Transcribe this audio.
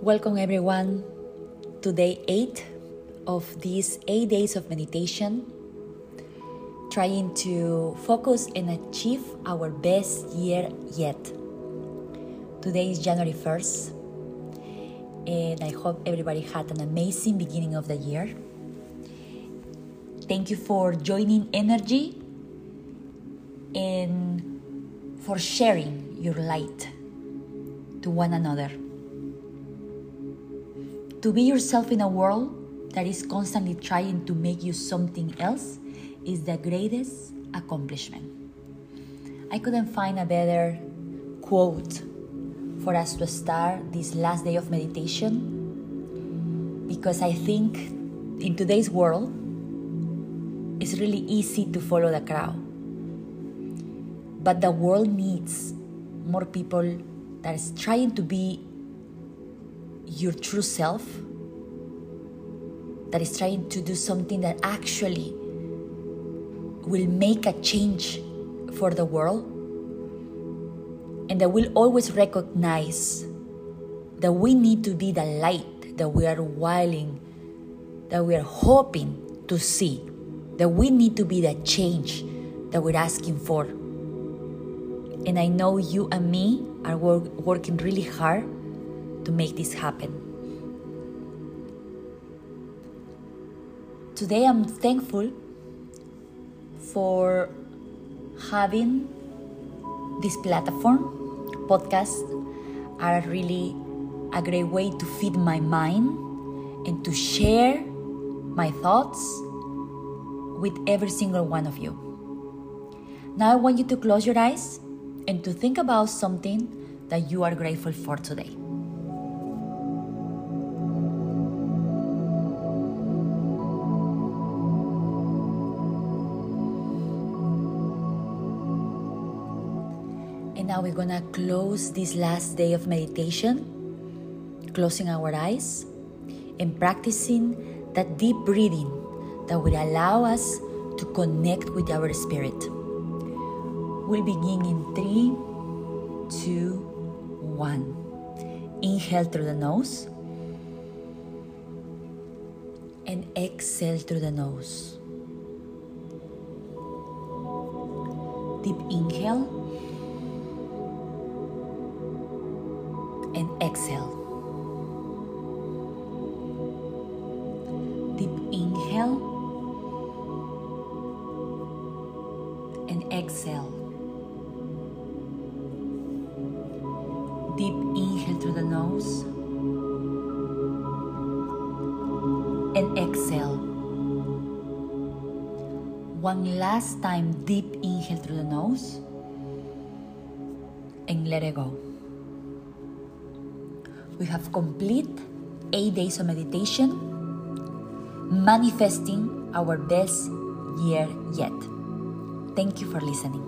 Welcome, everyone, to day eight of these eight days of meditation, trying to focus and achieve our best year yet. Today is January 1st, and I hope everybody had an amazing beginning of the year. Thank you for joining energy and for sharing your light to one another. To be yourself in a world that is constantly trying to make you something else is the greatest accomplishment. I couldn't find a better quote for us to start this last day of meditation because I think in today's world it's really easy to follow the crowd. But the world needs more people that is trying to be your true self, that is trying to do something that actually will make a change for the world, and that will always recognize that we need to be the light that we are willing, that we are hoping to see, that we need to be the change that we're asking for. And I know you and me are work, working really hard to make this happen. Today I'm thankful for having this platform. Podcasts are really a great way to feed my mind and to share my thoughts with every single one of you. Now I want you to close your eyes and to think about something that you are grateful for today. And now we're gonna close this last day of meditation, closing our eyes and practicing that deep breathing that will allow us to connect with our spirit. We'll begin in three, two, one. Inhale through the nose and exhale through the nose. Deep inhale exhale. Deep inhale and exhale. Deep inhale through the nose and exhale. One last time, deep inhale through the nose and let it go. We have complete eight days of meditation, manifesting our best year yet. Thank you for listening.